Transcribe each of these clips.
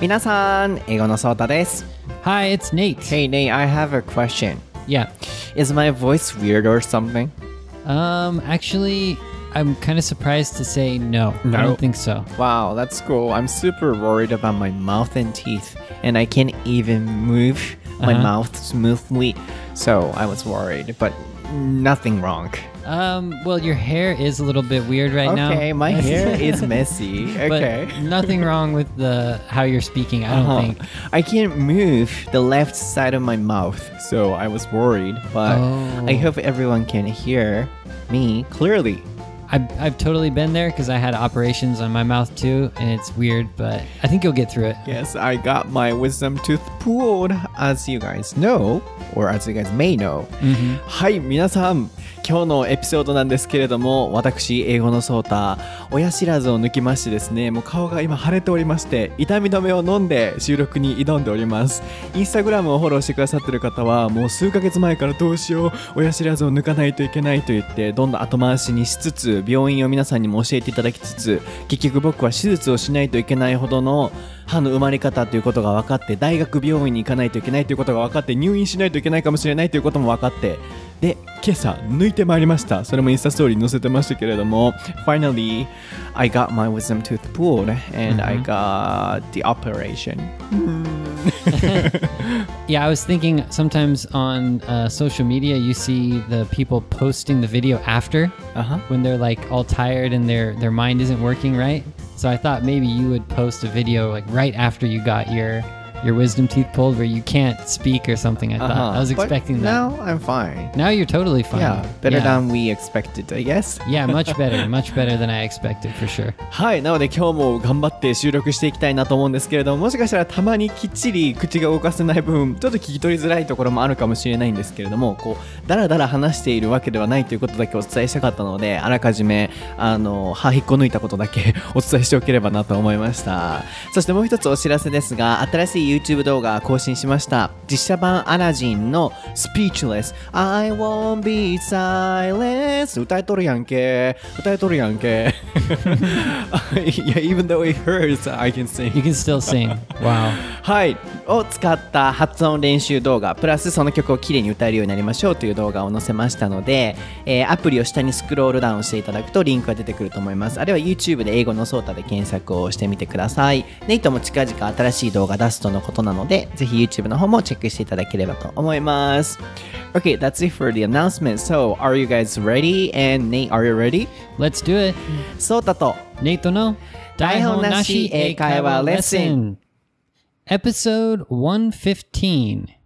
皆さん、英語のソータです。 Hi, it's Nate. Hey Nate, I have a question. Yeah. Is my voice weird or something? Um, actually, I'm kind of surprised to say no. I No. don't think so. Wow, that's cool. I'm super worried about my mouth and teeth, and I can't even move my Uh-huh. mouth smoothly. So I was worried, but nothing wrong. Um, well, your hair is a little bit weird right now. Okay, my hair is messy. But Okay. nothing wrong with the how you're speaking. I don't Uh-huh. think. I can't move the left side of my mouth, so I was worried. But Oh. I hope everyone can hear me clearly. I've, I've totally been there because I had operations on my mouth too, and it's weird, but I think you'll get through it. Yes, I got my wisdom tooth pulled, as you guys know, or as you guys may know. はい、皆さん、 今日のエピソードなんですけれども、私、英語のソータ、親知らずを抜きましてですね、もう顔が今腫れておりまして、痛み止めを飲んで収録に挑んでおります。インスタグラムをフォローしてくださってる方は、もう数ヶ月前からどうしよう、親知らずを抜かないといけないと言って、どんどん後回しにしつつ、病院を皆さんにも教えていただきつつ、結局僕は手術をしないといけないほどの歯の埋まり方ということが分かって、大学病院に行かないといけないということが分かって、入院しないといけないかもしれないということも分かって、で、今朝抜いてまいりました。それもインスタストーリーに載せてましたけれども、Finally, I got my wisdom tooth pulled and I got the operation. Yeah, I was thinking sometimes on uh, social media, you see the people posting the video after Uh-huh. when they're like all tired and their their mind isn't working right. So I thought maybe you would post a video like right after you got your your wisdom teeth pulled where you can't speak or something. I thought I was Uh-huh. But expecting that. Now I'm fine. Now you're totally fine. Yeah, better yeah. than we expected, I guess. Yeah, much better, much better than I expected for sure. はい、なので今日も頑張って収録していきたいなと思うんですけれども、もしかしたらたまにきっちり口が動かせない分、ちょっと聞き取りづらいところもあるかもしれないんですけれども、こう、だらだら話しているわけではないということだけお伝えしたかったので、あらかじめ、あの、歯引っこ抜いたことだけお伝えしておければなと思いました。そしてもう一つお知らせですが、新しい YouTube 動画更新しました。実写版アラジンの Speechless I won't be silent 歌えとるやんけ。歌えとるやんけ。yeah, even though it hurts, I can sing. You can still sing. Wow. はい。を使った発音練習動画、プラスその曲をきれいに歌えるようになりましょうという動画を載せましたので、えーアプリを下にスクロールダウンしていただくとリンクが出てくると思います。あるいは YouTube で英語のソータで検索をしてみてください。ネイトも近々新しい動画出すとのことなので、ぜひ YouTube の方もチェックしていただければと思います。Okay, that's it for the announcement. So, are you guys ready? And Nate, are you ready? Let's do it. ソータと Nate no Daihon nashi eikaiwa lesson. Episode 115.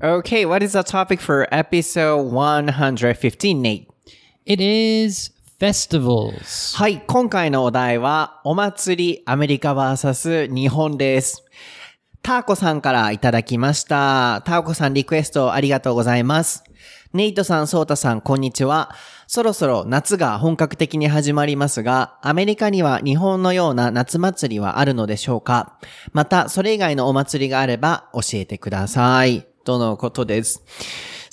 Okay, what is the topic for episode 115, Nate? It is festivals. はい、今回のお題は、お祭りアメリカ VS 日本です。ターコさんからいただきました。ターコさんリクエストありがとうございます。ネイトさん、ソータさん、こんにちは。そろそろ夏が本格的に始まりますが、アメリカには日本のような夏祭りはあるのでしょうか？また、それ以外のお祭りがあれば教えてください。とのことです。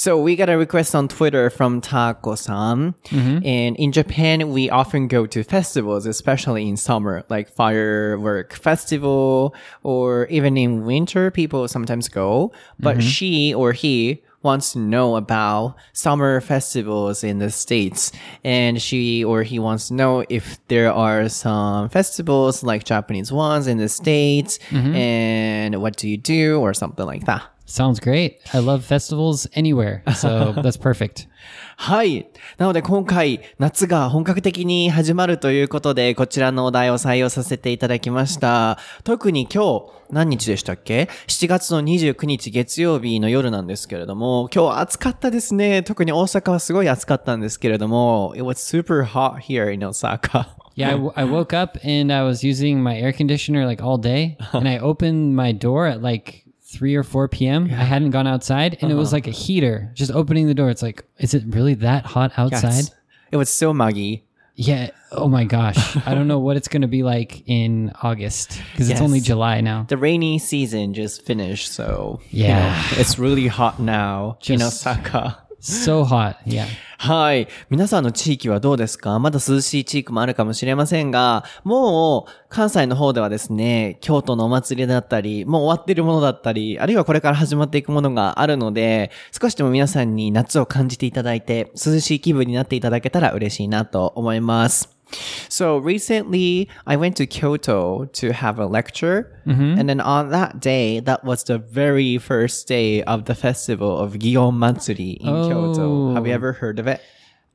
So we got a request on Twitter from Taco-san. Mm-hmm. And in Japan, we often go to festivals, especially in summer, like firework festival, or even in winter, people sometimes go. But mm-hmm. she or he wants to know about summer festivals in the States. And she or he wants to know if there are some festivals like Japanese ones in the States mm-hmm. and what do you do or something like that. Sounds great. I love festivals anywhere. So that's perfect. はい。なので今回、夏が本格的に始まるということで、こちらのお題を採用させていただきました。特に今日、何日でしたっけ ?7 月の29日月曜日の夜なんですけれども、今日暑かったですね。特に大阪はすごい暑かったんですけれども、It was super hot here in Osaka. Yeah, I, w- I woke up and I was using my air conditioner like all day, and I opened my door at like 3 or 4 p.m. I hadn't gone outside, and it was uh-huh. like a heater just opening the door. It's like, is it really that hot outside? Yes. It was so muggy. Yeah. Oh my gosh. I don't know what it's going to be like in August because it's only July now. The rainy season just finished, so you Yeah. know, it's really hot now in Osaka. So hot. Yeah. はい。皆さんの地域はどうですか？まだ涼しい地域もあるかもしれませんが、もう関西の方ではですね、京都のお祭りだったり、もう終わってるものだったり、あるいはこれから始まっていくものがあるので、少しでも皆さんに夏を感じていただいて、涼しい気分になっていただけたら嬉しいなと思います。So recently, I went to Kyoto to have a lecture, mm-hmm. and then on that day, that was the very first day of the festival of Gion Matsuri in Kyoto. Oh. Have you ever heard of it?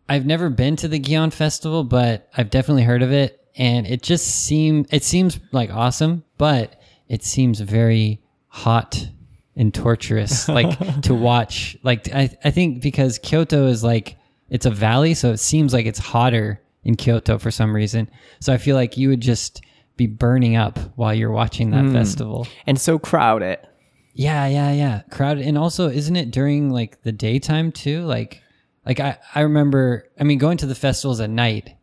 I've never been to the Gion Festival, but I've definitely heard of it, and it just seem it seems like awesome, but it seems very hot and torturous, like to watch. Like I, I think because Kyoto is like it's a valley, so it seems like it's hotter in Kyoto for some reason. So I feel like you would just be burning up while you're watching that festival. And so crowded. Yeah, yeah, yeah. Crowded, and also, isn't it during like the daytime too? Like, like I, I remember. I mean, going to the festivals at night.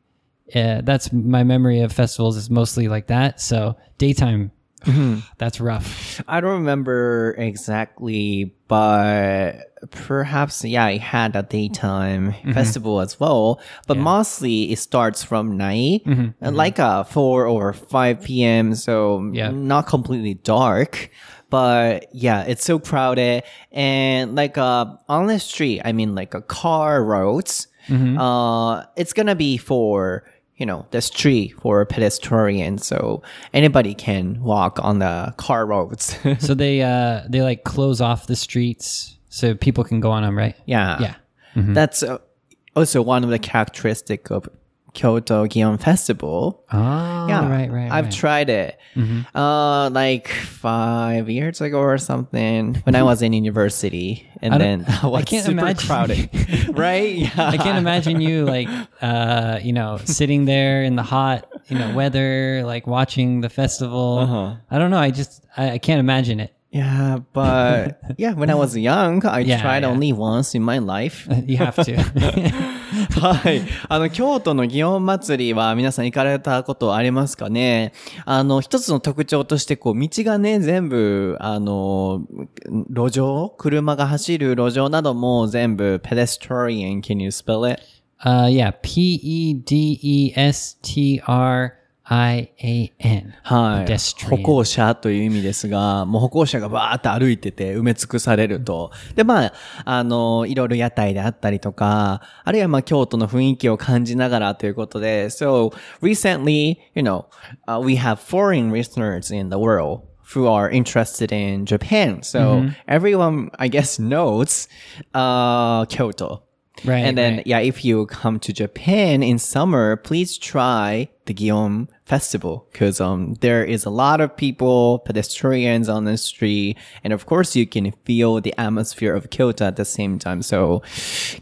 Uh, that's my memory of festivals is mostly like that. So daytime, that's rough. I don't remember exactly, but perhaps, yeah, it had a daytime festival as well. But mostly it starts from night, uh, like uh, 4 or 5 p.m. So Yeah. not completely dark. But yeah, it's so crowded. And like uh, on the street, I mean, like a car roads, uh, it's gonna be for you know, the street for pedestrians. So anybody can walk on the car roads. so they, uh, they like close off the streets so people can go on them, right? yeah. Yeah. That's uh, also one of the characteristic of Kyoto Gion Festival. Oh, Yeah, right, right. I've right. tried it. Uh, like five years ago or something when I was in university, and I then don't- I I can't super imagine. crowded, right? Yeah, I can't imagine you like, uh, you know, sitting there in the hot, you know, weather, like watching the festival. Uh-huh. I don't know. I just, I, I can't imagine it. Yeah, but yeah, when I was young, I Yeah, tried yeah. only once in my life. You have to. はい。あの、京都の祇園祭りは皆さん行かれたことありますかねあの、一つの特徴として、こう、道がね、全部、あの、路上車が走る路上なども全部、pedestrian. Can you spell it? uh, yeah. P E D E S T R I A N. はい。歩行者という意味ですが、もう歩行者がバーって歩いてて埋め尽くされると。で、まあ、あの、いろいろ屋台であったりとか、あるいはまあ京都の雰囲気を感じながらということで、so, recently, you know, uh, we have foreign listeners in the world who are interested in Japan. So, everyone, I guess, knows, uh, Kyoto. Right. And then, right. yeah, if you come to Japan in summer, please try the Gion Festival because um, there is a lot of people, pedestrians on the street, and of course you can feel the atmosphere of Kyoto at the same time. So,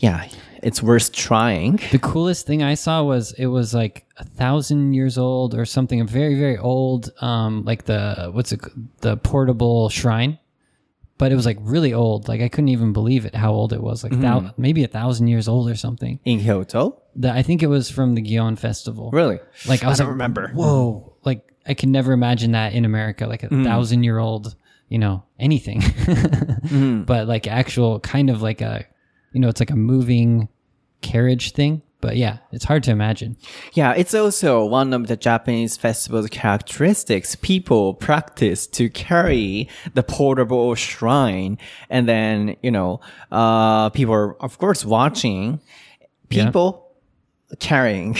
yeah, it's worth trying. The coolest thing I saw was it was like a thousand years old or something, a very very old, um, like the what's it, the portable shrine, but it was like really old. Like I couldn't even believe it how old it was, like thou- mm-hmm. maybe a thousand years old or something. In Kyoto? The, I think it was from the Gion Festival. Really? Like I was don't like, remember. Whoa! Like I can never imagine that in America, like a mm-hmm. thousand year old, you know, anything. Mm-hmm. But like actual kind of like a, you know, it's like a moving carriage thing. But yeah, it's hard to imagine. Yeah, it's also one of the Japanese festival's characteristics. People practice to carry the portable shrine. And then, you know, uh, people are, of course, watching people carrying,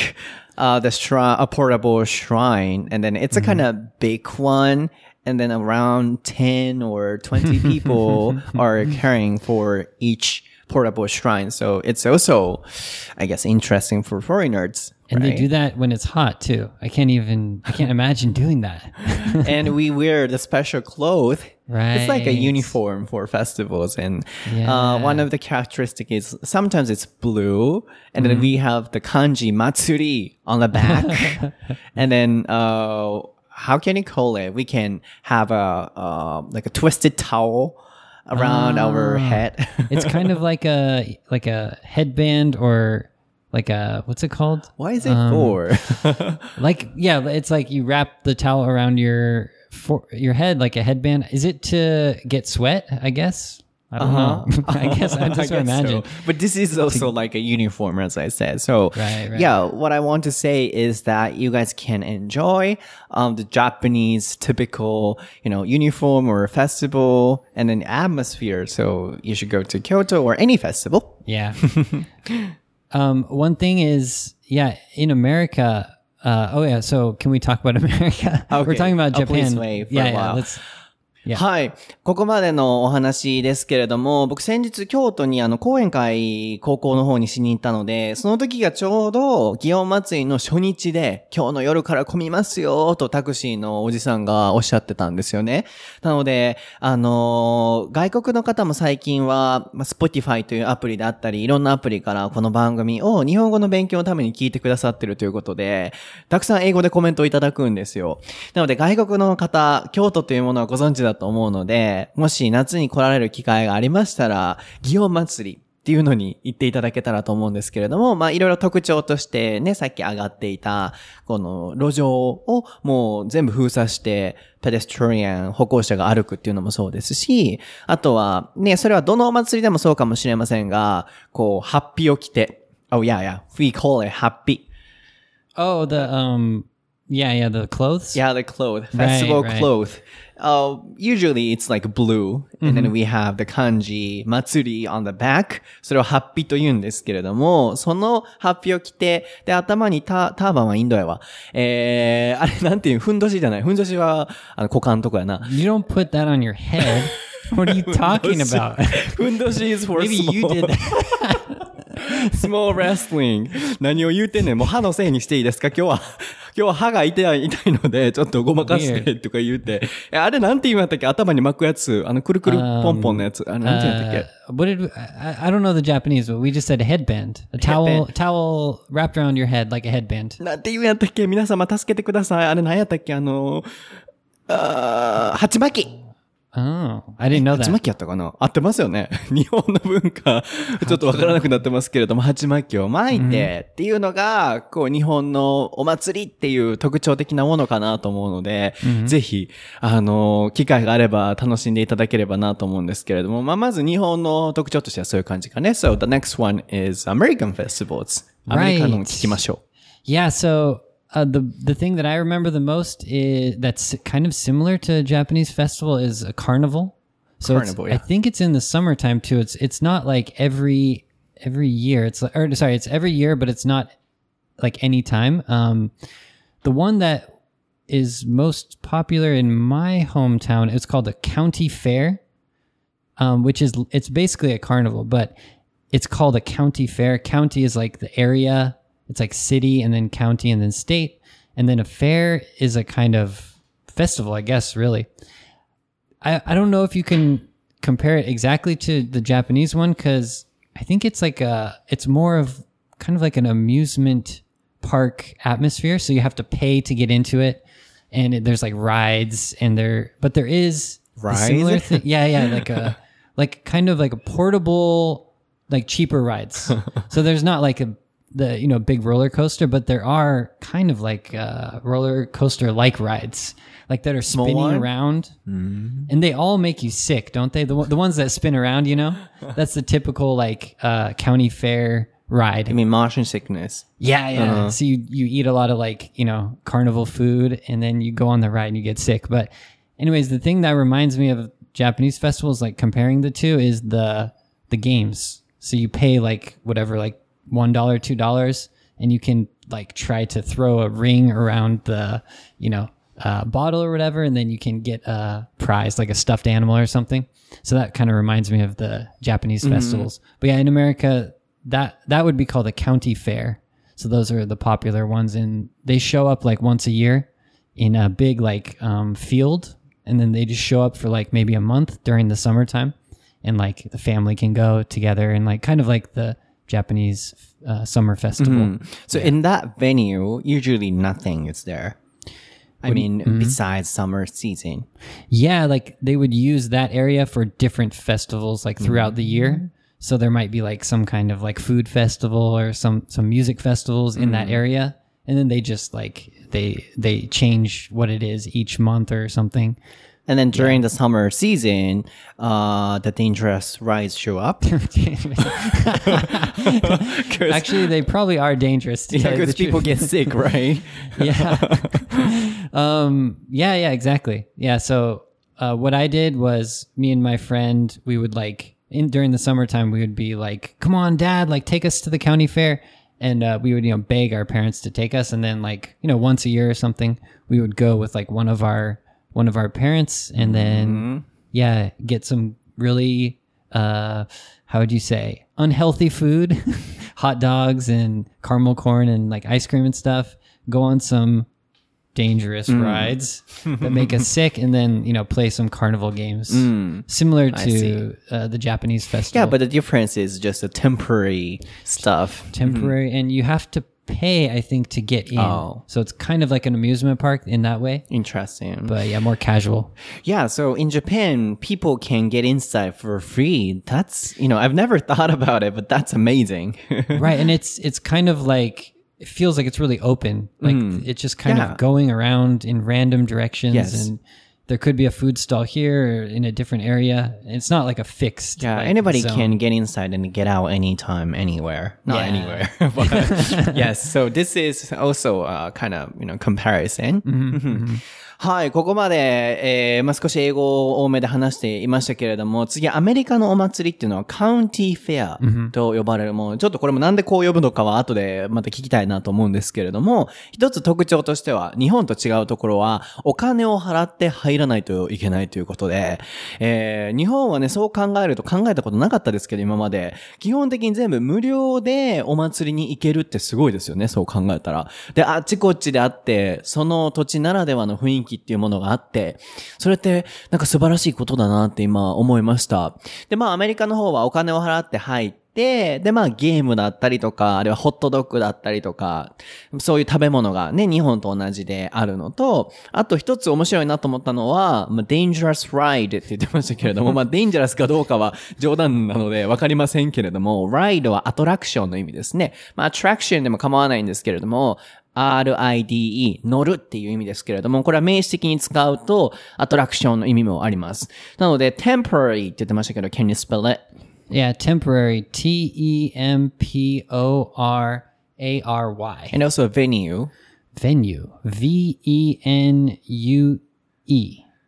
uh, the shrine, a portable shrine. And then it's a kind of big one. And then around 10 or 20 people are carrying for each portable shrine. So it's also, I guess, interesting for foreigners. And they do that when it's hot too. I can't even, I can't imagine doing that. and we wear the special clothes. Right. It's like a uniform for festivals. And Yeah. uh, one of the characteristics is sometimes it's blue. And then we have the kanji matsuri on the back. and then, uh, how can you call it? We can have a, uh, like a twisted towel around our ah. head. It's kind of like a, like a headband or like a, what's it called? Why is it um, for? Like, yeah, it's like you wrap the towel around your, for your head like a headband. Is it to get sweat? I guess. I don't know. I guess I I just imagine. so. But this is also like a uniform, as I said. So, Right, right. yeah, what I want to say is that you guys can enjoy um, the Japanese typical, you know, uniform or festival and an atmosphere. So you should go to Kyoto or any festival. Yeah. um, one thing is, yeah, in America. Uh, oh yeah. So can we talk about America? We're talking about Oh, Japan. yeah, yeah. Let's. Yeah. はい。ここまでのお話ですけれども、僕先日京都にあの講演会高校の方にしに行ったので、その時がちょうど祇園祭の初日で、今日の夜から混みますよとタクシーのおじさんがおっしゃってたんですよね。なので、あのー外国の方も最近は、まあ、Spotify というアプリであったり、いろんなアプリからこの番組を日本語の勉強のために聞いてくださってるということで、たくさん英語でコメントをいただくんですよ。なので外国の方、京都というものはご存知だと思うので、もし夏に来られる機会がありましたら、祇園祭りっていうのに行っていただけたらと思うんですけれども、まあいろいろ特徴としてね、さっき上がっていた、この路上をもう全部封鎖して、ペデストリアン、歩行者が歩くっていうのもそうですし、あとは、ね、それはどのお祭りでもそうかもしれませんが、こう、ハッピーを着て、oh yeah, yeah, we call it happy. Oh, the um, yeah, yeah, the clothes? Yeah, the clothes, festival right. clothes. Uh, usually it's like blue, and then we have the kanji matsuri on the back. それをハッピーと言うんですけれども、そのハッピーを着て、で、頭にタターバンはインドやわ。えー、あれなんていう、ふんどしじゃない。ふんどしは、あの、股間とかやな。You don't put that on your head. what are you talking about? ふんどし is for Maybe you did that. small wrestling. 何を言うてんねん。もう歯のせいにしていいですか今日は。今日は歯が痛い、痛いので、ちょっとごまかしてとか言うて。えあれなんて言うんやったっけ頭に巻くやつ。あの、くるくるポンポンのやつ。あれなんて言うんやったっ Uh, what did we, I, I don't know the Japanese, but we just said a headband, a towel, towel wrapped around your head like a headband. けなんて言うんやったっけ皆様助けてください。あれ何やったっけあの、あー、鉢巻き。Oh, I didn't know 鉢 that. 巻きやったかな？合ってますよね。日本の文化、ちょっとわからなくなってますけれども、鉢巻きを巻いてっていうのが、こう、日本のお祭りっていう特徴的なものかなと思うので、ぜひ、あの、機会があれば楽しんでいただければなと思うんですけれども、まあ、まず日本の特徴としてはそういう感じかね。So, the next one is American festivals. アメリカの聞きましょ Yeah, so uh, the the thing that I remember the most is that's kind of similar to a Japanese festival is a carnival. So it's- Carnival, I think it's in the summertime too. It's it's not like every every year. It's like, or sorry, it's every year, but it's not like any time. Um, the one that is most popular in my hometown is called a county fair, um, which is it's basically a carnival, but it's called a county fair. County is like the area. It's like city and then county and then state. And then a fair is a kind of festival, I guess, really. I, I don't know if you can compare it exactly to the Japanese one because I think it's like a, it's more of kind of like an amusement park atmosphere. So you have to pay to get into it. And it, there's like rides and there, but there is Rides? similar thing. Yeah. Yeah. Like a, like kind of like a portable, like cheaper rides. so there's not like a, the, you know, big roller coaster, but there are kind of like, uh, roller coaster like rides, like that are spinning one? around and they all make you sick, don't they? The, the ones that spin around, you know, that's the typical like, uh, county fair ride. I mean, motion sickness. Yeah, yeah. So you you eat a lot of like you know carnival food, and then you go on the ride and you get sick. But anyways, the thing that reminds me of Japanese festivals, like comparing the two, is the the games. So you pay like whatever, like one dollar, two dollars, and you can like try to throw a ring around the you know uh, bottle or whatever, and then you can get a prize like a stuffed animal or something. So that kind of reminds me of the Japanese festivals. But yeah, in America, that that would be called a county fair. So those are the popular ones, and they show up like once a year in a big like um, field, and then they just show up for like maybe a month during the summertime, and like the family can go together and like kind of like the Japanese uh, summer festival. Mm-hmm. So in that venue, usually nothing is there. I mean, mm-hmm. besides summer season. Yeah, like they would use that area for different festivals like throughout the year. Mm-hmm. So there might be like some kind of like food festival or some some music festivals in that area and then they just like they they change what it is each month or something. And then during the summer season, uh, the dangerous rides show up. Actually, they probably are dangerous. Yeah, tell you the because people get sick, right? yeah. um, yeah, yeah, exactly. Yeah. So, uh, what I did was me and my friend, we would like in during the summertime, we would be like, come on, dad, like take us to the county fair. And, uh, we would, you know, beg our parents to take us. And then like, you know, once a year or something, we would go with like one of our, one of our parents and then, yeah, get some really, uh, how would you say, unhealthy food, hot dogs and caramel corn and like ice cream and stuff. Go on some dangerous rides that make us sick, and then you know play some carnival games similar to uh, the Japanese festival. Yeah, but the difference is just a temporary stuff. temporary, and you have to pay, I think, to get in. Oh. So it's kind of like an amusement park in that way, Interesting. but yeah, more casual. Yeah, so in Japan, people can get inside for free. That's, you know, I've never thought about it, but that's amazing. right and it's it's kind of like it feels like it's really open like hmm. it's just kind Yeah. of going around in random directions Yes. and there could be a food stall here or in a different area it's not like a fixed Yeah, like, anybody zone. can get inside and get out anytime, anywhere. Not Yeah. anywhere. yes, so this is also a kind of, you know, comparison. Mm-hmm, mm-hmm. はい、ここまで、えーまあ、少し英語を多めで話していましたけれども、次、アメリカのお祭りっていうのはカウンティフェアと呼ばれるもの。ちょっとこれもなんでこう呼ぶのかは後でまた聞きたいなと思うんですけれども、一つ特徴としては、日本と違うところは、お金を払って入らないといけないということで、えー日本はね、そう考えると考えたことなかったですけど、今まで。基本的に全部無料でお祭りに行けるってすごいですよね、そう考えたら。で、あっちこっちであって、その土地ならではの雰囲気っていうものがあって、それってなんか素晴らしいことだなって今思いました。で、まあアメリカの方はお金を払って入って、で、まあゲームだったりとか、あるいはホットドッグだったりとか、そういう食べ物がね、日本と同じであるのと、あと一つ面白いなと思ったのは、まあ、dangerous ride って言ってましたけれども、まあ dangerous かどうかは冗談なのでわかりませんけれども、ride はアトラクションの意味ですね。まあ attraction でも構わないんですけれども、RIDE、乗るっていう意味ですけれども、これは名詞的に使うと、アトラクションの意味もあります。なので、temporary って言ってましたけど、can you spell it? yeah temporary t-e-m-p-o-r-a-r-y And also venue. venue v-e-n-u-e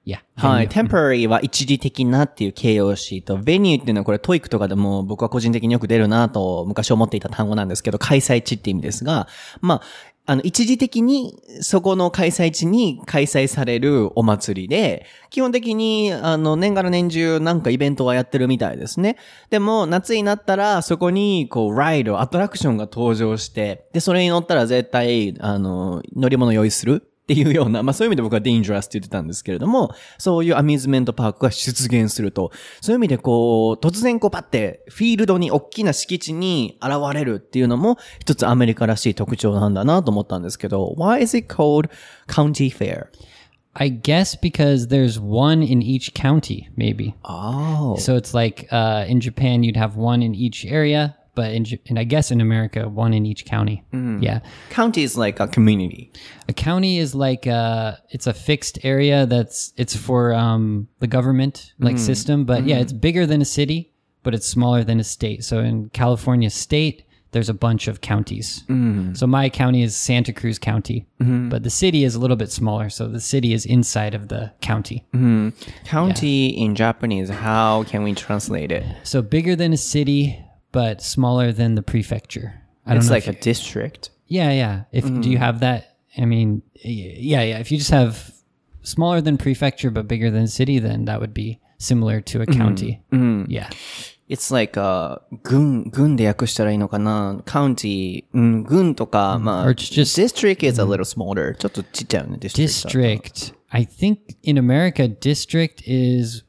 yeah はい。temporary は一時的なっていう形容詞と、venue っていうのはこれトイックとかでも僕は個人的によく出るなと昔思っていた単語なんですけど、開催地って意味ですが、まあ、あの、一時的にそこの開催地に開催されるお祭りで、基本的に、あの、年がら年中なんかイベントはやってるみたいですね。でも、夏になったら、そこに、こう、ライド、アトラクションが登場して、で、それに乗ったら絶対、あの、乗り物用意するっていうような、まあそういう意味で僕は dangerous って言ってたんですけれども、そういうアミューズメントパークが出現すると、そういう意味でこう、突然こうパって、フィールドに大きな敷地に現れるっていうのも、一つアメリカらしい特徴なんだなと思ったんですけど、why is it called county fair? I guess because there's one in each county maybe Oh. So it's like uh, in Japan, you'd have one in each area, but in and I guess in America, one in each county. Mm. Yeah, county is like a community. a county is like uh, it's a fixed area that's it's for um, the government like mm. system, but yeah, mm. it's bigger than a city, but it's smaller than a state. So in California state, there's a bunch of counties. So my county is Santa Cruz County, mm-hmm. but the city is a little bit smaller. So the city is inside of the county. Mm-hmm. County in Japanese, how can we translate it? So bigger than a city, but smaller than the prefecture. I it's like you, a district. Yeah, yeah. If mm. do you mm. have that? I mean, yeah, yeah. If you just have smaller than prefecture but bigger than city, then that would be similar to a mm-hmm. county. Mm. Mm. Yeah. It's like, uh, 郡、郡で訳したらいいのかな ?county、うん、郡とか、まあ、or mm, mm, just, district is a little smaller. District. I think in America, district is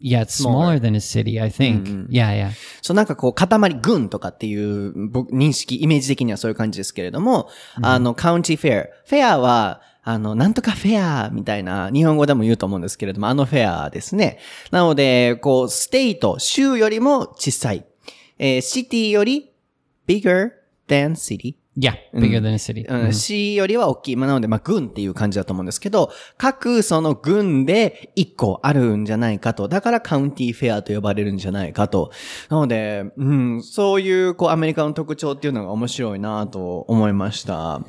yeah, it's smaller, than a city. I think. Yeah, yeah. そうなんかこう、塊、軍とかっていう、僕、認識、イメージ的にはそういう感じですけれども、あの、カウンティフェア。フェアは、あの、なんとかフェアみたいな、日本語でも言うと思うんですけれども、あのフェアですね。なので、こう、ステイト、州よりも小さい。えーシティより bigger than city Yeah, bigger than a city. うん、市よりは大きい。まあなので、まあ、軍っていう感じだと思うんですけど、各その軍で一個あるんじゃないかと。だからカウンティフェアと呼ばれるんじゃないかと。なので、うん、そういう、こう、アメリカの特徴っていうのが面白いなと思いました。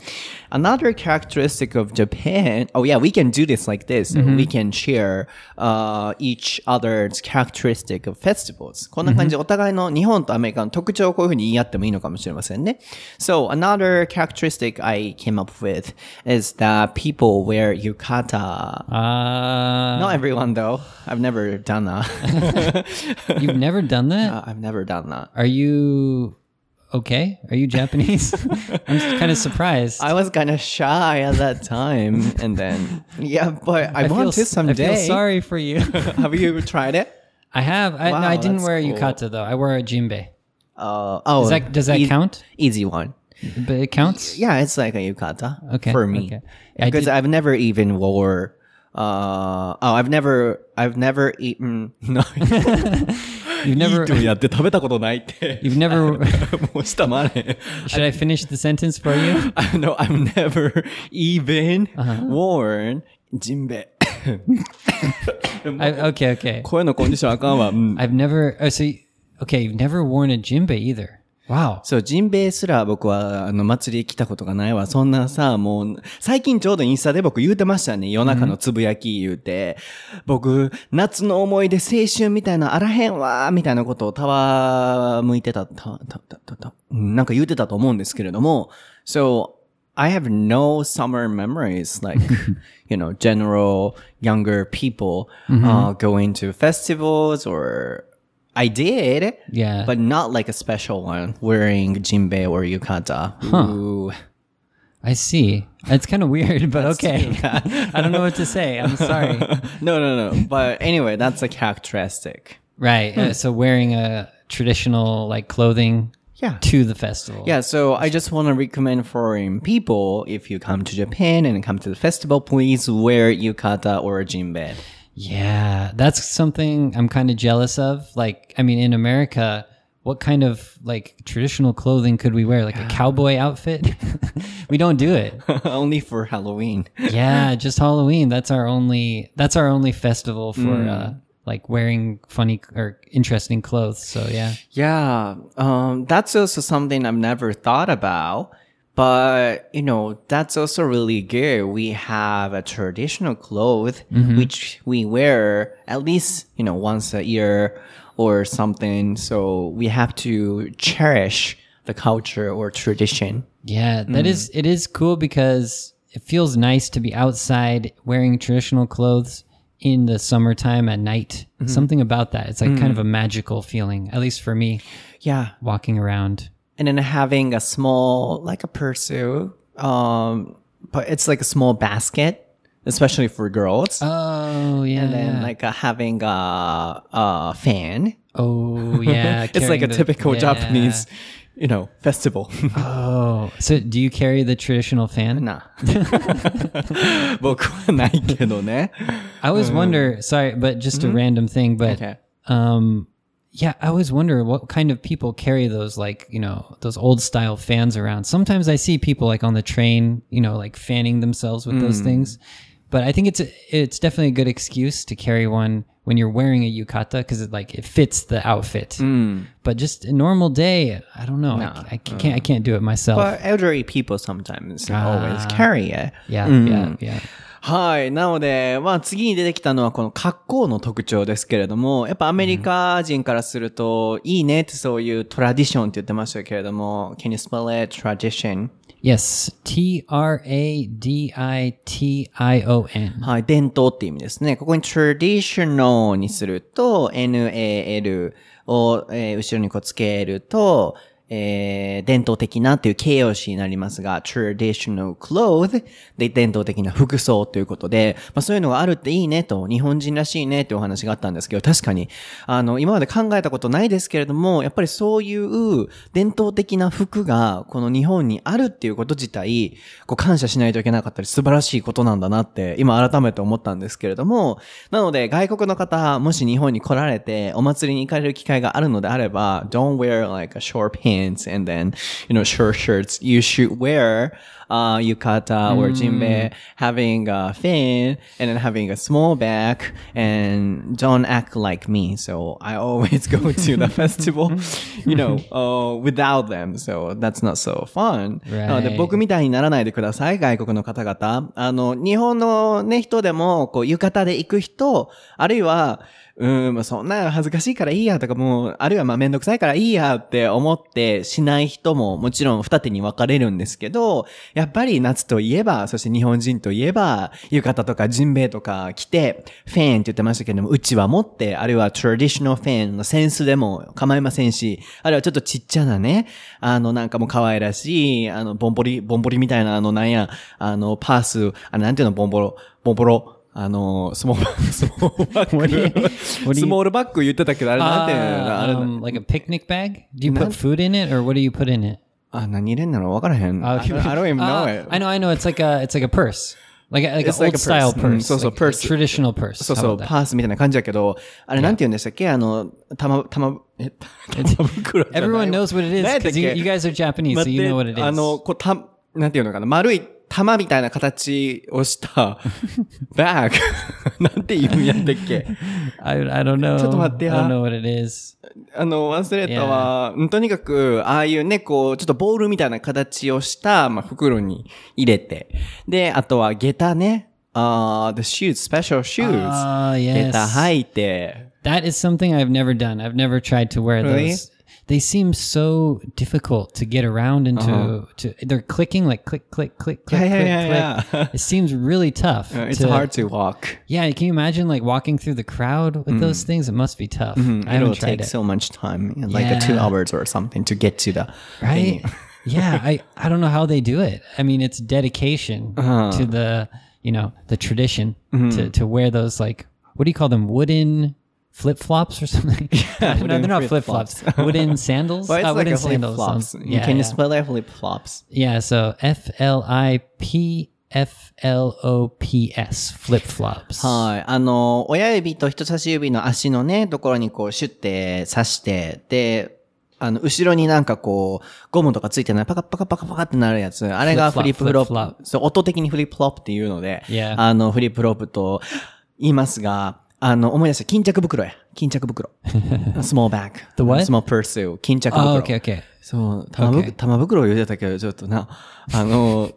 Another characteristic of Japan, oh yeah, we can do this like this. We can share, uh, each other's characteristic of festivals. こんな感じでお互いの日本とアメリカの特徴をこういうふうに言い合ってもいいのかもしれませんね。So, another characteristic I came up with is that people wear yukata. Uh, Not everyone though. I've never done that. you've never done that? Uh, I've never done that. Are you okay? Are you Japanese? I'm kind of surprised. I was kind of shy at that time, and then yeah, but I, feel, want to s- someday. I feel sorry for you. Have you tried it? I have. I, no, I didn't wear a cool. yukata though. I wore a jinbei. Uh, oh, Does that does that ea- count? Easy one. But it counts. Yeah, it's like a yukata. Okay, for me. okay. I because did- I've never even wore. Uh, oh, I've never, I've never eaten. No, You've never. やって食べたことないって。 You've never. もう下回れ。 should I finish the sentence for you? I know I've never even Uh-huh. worn ジンベ。 I, okay, okay. 声のコンディションあかんわ。うん。 I've never. Oh, so you, okay, you've never worn a jinbei either. Wow. そう、ジンベエすら僕は、あの、祭り来たことがないわ。そんなさ、もう、最近ちょうどインスタで僕言うてましたね。夜中のつぶやき言うて。僕、夏の思い出、青春みたいなあらへんわ、みたいなことをたわ向いてた、た、た、た、た、た、うんなんか言うてたと思うんですけれども。So, I have no summer memories like, you know, general younger people, uh, going to festivals or I did. Yeah. But not like a special one wearing jinbei or yukata. Ooh. I see. It's kind of weird, but okay. I don't know what to say. I'm sorry. no, no, no. But anyway, that's a characteristic. Right. Uh, so wearing a traditional like clothing Yeah. to the festival. Yeah, so I just want to recommend foreign people if you come to Japan and come to the festival, please wear yukata or jinbei. Yeah, that's something I'm kind of jealous of. Like, I mean, in America, what kind of like traditional clothing could we wear? Like a cowboy outfit? we don't do it. Only for Halloween. Yeah, just Halloween. That's our only. That's our only festival for uh, like wearing funny or interesting clothes. So yeah. Yeah, um, that's also something I've never thought about. But, you know, that's also really good. We have a traditional clothes, mm-hmm. which we wear at least, you know, once a year or something. So we have to cherish the culture or tradition. Yeah, that mm. is it is cool because it feels nice to be outside wearing traditional clothes in the summertime at night. Mm-hmm. Something about that. It's like kind mm. of a magical feeling, at least for me, Yeah. walking around and then having a small like a purse, um but it's like a small basket especially for girls. Oh yeah and then like having a, a fan. Oh yeah it's like a the, typical yeah. japanese you know festival. Oh so do you carry the traditional fan? Nah. I always um, wonder sorry but just a hmm? random thing but okay. um yeah, I always wonder what kind of people carry those like you know those old style fans around. Sometimes I see people like on the train, you know, like fanning themselves with those mm. things. But I think it's a, it's definitely a good excuse to carry one when you're wearing a yukata because it like it fits the outfit. Mm. But just a normal day, I don't know. I, I can't I can't do it myself. But elderly people sometimes ah. always carry it. yeah, mm. yeah, yeah. はい。なので、まあ次に出てきたのはこの格好の特徴ですけれども、やっぱアメリカ人からすると、いいねってそういうトラディションって言ってましたけれども、Can you spell it? Tradition? Yes, T R A D I T I O N. はい、伝統って意味ですね。ここに traditional にすると、NAL を、えー後ろにこうつけると、えー伝統的なっていう形容詞になりますが、traditional clothes で伝統的な服装ということで、まあそういうのがあるっていいねと、日本人らしいねっていうお話があったんですけど、確かに、あの、今まで考えたことないですけれども、やっぱりそういう伝統的な服がこの日本にあるっていうこと自体、こう感謝しないといけなかったり素晴らしいことなんだなって、今改めて思ったんですけれども、なので外国の方、もし日本に来られてお祭りに行かれる機会があるのであれば、don't wear like a short pants pants and then, you know, short shirts. You should wear, uh, yukata or jinbe having a fin and then having a small bag and don't act like me. So I always go to the festival, you know, uh, without them. So that's not so fun. なので Right. 僕みたいにならないでください、外国の方々。あの、日本のね、人でも、こう、浴衣で行く人、あるいは、うん、まあそんな恥ずかしいからいいやとか、もう、あるいはまあめんどくさいからいいやって思ってしない人ももちろん二手に分かれるんですけど、やっぱり夏といえば、そして日本人といえば、浴衣とかジンベエとか着て、フェーンって言ってましたけども、うちは持って、あるいはトラディショナルフェーンのセンスでも構いませんし、あるいはちょっとちっちゃなね、あのなんかも可愛らしい、あの、ボンボリ、ボンボリみたいな、あのなんや、あの、パース、あの、なんていうの、ボンボロ、ボンボロ、あの、スモール、スモールバッグ。スモールバッグ言ってたけど、あれなんていうのあれ Um, like a picnic bag? Do you put food in it or what do you put in it? あ、何入れんなの分からへん。I don't even know Uh, it. I know, I know. It's like a, it's like a purse, like a, like an old a style purse. Mm, so- so like a purse. traditional purse. そうそう?パースみたいな感じだけど、あれなんて言うんでしたっけあの、たま、たま、え、玉袋じゃない Everyone knows what it is because you, guys are Japanese, 待 so you know what it is. あの、こう、た、なんていうのかな、丸い玉みたいな形をしたバッグ。なんて言うんやったっけ I, I don't know. ちょっと待ってや。I don't know what it is. あの、忘れたわ。うんとにかく、ああいうね、こう、ちょっとボールみたいな形をした、まあ、袋に入れて。で、あとは、下駄ね。あー the shoes, special shoes. Ah, 下駄 yes. 履いて。That is something I've never done. I've never tried to wear those. They seem so difficult to get around into. To they're clicking like click, click, click, click, Uh-huh. Yeah, click, yeah, yeah, click. It seems really tough. Uh, It's to- hard to walk. Yeah, can you imagine like walking through the crowd with those things? It must be tough. I It'll take it. so much time, like a two hours or something to get to the right? yeah, I I don't know how they do it. I mean, it's dedication Uh-huh. to the you know the tradition Mm-hmm. to to wear those like what do you call them wooden flip flops or something? no, they're not flip flops. wooden sandals. Well, it's Uh, like wooden sandals. flops. sounds- You Yeah, can yeah. spell it flip flops. yeah. So F L I P F L O P S flip flops. はい。あの、親指と人差し指の足のね、ところにこう、シュッて刺して、で、あの、後ろになんかこう、ゴムとかついてない、パカパカパカパカってなるやつ。あれがフリップフロップ。そう、音的にフリップフロップっていうので、Yeah. あの、フリップフロップと言いますが、あの、思い出した。巾着袋や。巾着袋。small bag. The what? small purse. 巾着袋。Oh, okay, okay. そう、玉ぶ Okay. 玉袋を言うてたけど、ちょっとな、あの、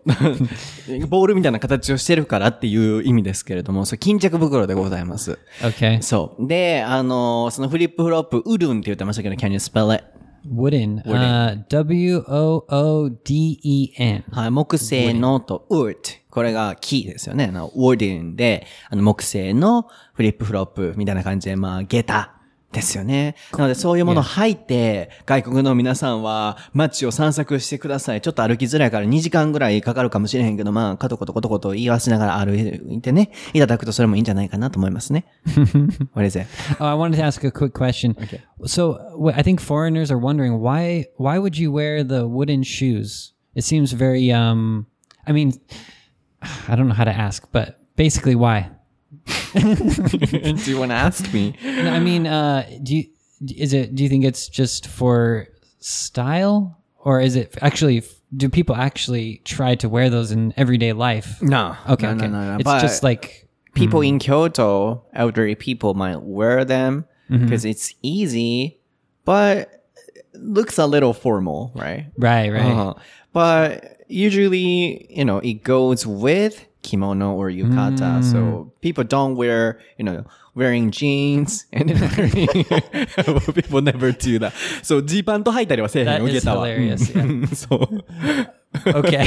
ボールみたいな形をしてるからっていう意味ですけれども、そう、巾着袋でございます。Okay. そう。で、あの、そのフリップフロップ、ウルンって言ってましたけど、can you spell it? Wooden. Uh, w O O D E N. はい、木製のと wood。これがキーですよね。あの、wooden で、あの、木製のフリップフロップみたいな感じで、まあ、下駄ですよね。なので、そういうものを履いて、外国の皆さんは街を散策してください。ちょっと歩きづらいから2時間ぐらいかかるかもしれへんけど、まあ、かとことことこと言い合わせながら歩いてね、いただくとそれもいいんじゃないかなと思いますね。What is it? Oh, I wanted to ask a quick question. Okay. So I think foreigners are wondering why why would you wear the wooden shoes? It seems very um I mean I don't know how to ask, but basically why? Do you want to ask me? No, I mean, uh do you is it do you think it's just for style or is it actually do people actually try to wear those in everyday life? No. Okay, no, okay. no, no, no. It's But- just like people in Kyoto, elderly people might wear them because it's easy, but looks a little formal, right? right, right. Uh-huh. But usually, you know, it goes with kimono or yukata. So people don't wear, you know, wearing jeans and then wearing, people never do that. So ジーパンと履いたりはせえへん That よ、 is 下駄は。 hilarious, yeah. うんそう。 okay.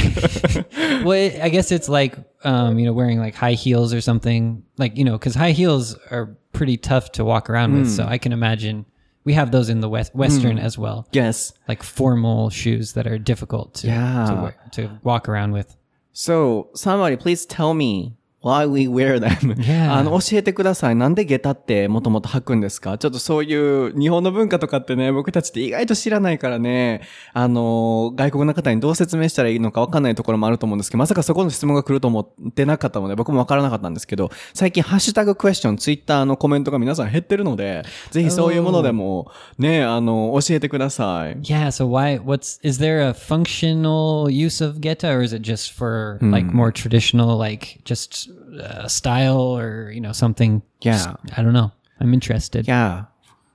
well, it, I guess it's like, um, you know, wearing like high heels or something. Like, you know, because high heels are pretty tough to walk around with. So I can imagine we have those in the West, Western hmm. as well. Yes. Like formal shoes that are difficult to, to, wear, to walk around with. So, somebody please tell me why we wear them? Yeah. あの、教えてください。なんで下駄ってもともと履くんですか？ちょっとそういう日本の文化とかってね、僕たちって意外と知らないからね、あの、外国の方にどう説明したらいいのかわかんないところもあると思うんですけど、まさかそこの質問が来ると思ってなかったので、僕もわからなかったんですけど、最近ハッシュタグクエスチョン、ツイッターのコメントが皆さん減ってるので、ぜひそういうものでも、ね、あの、教えてください。Yeah. So why? What's is there a functional use of geta, or is it just for like more traditional, like just uh, style, or you know something? Yeah. just- I don't know. I'm interested. Yeah.